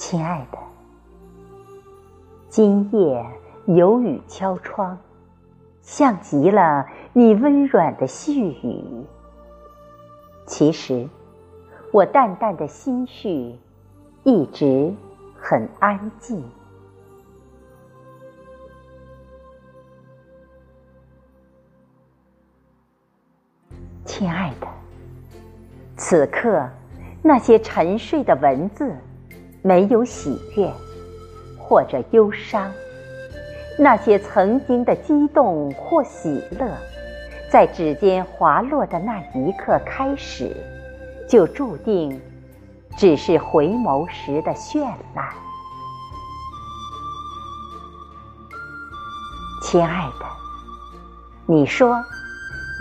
亲爱的，今夜有雨敲窗，像极了你温软的细语。其实，我淡淡的心绪一直很安静。亲爱的，此刻那些沉睡的文字，没有喜悦或者忧伤；那些曾经的激动或喜乐，在指尖滑落的那一刻开始，就注定只是回眸时的绚烂。亲爱的，你说。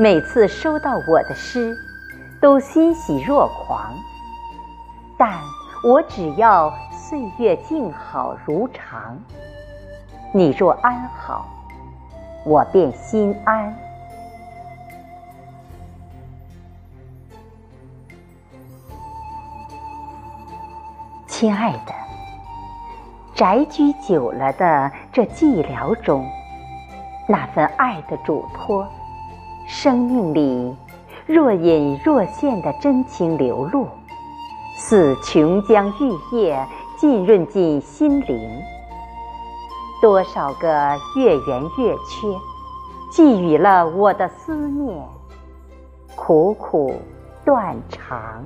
每次收到我的诗，都欣喜若狂。但我只要岁月静好如常，你若安好，我便心安。亲爱的，宅居久了的这寂寥中，那份爱的嘱托。生命里若隐若现的真情流露，似琼浆玉液浸润进心灵。多少个月圆月缺，寄予了我的思念，苦苦断肠。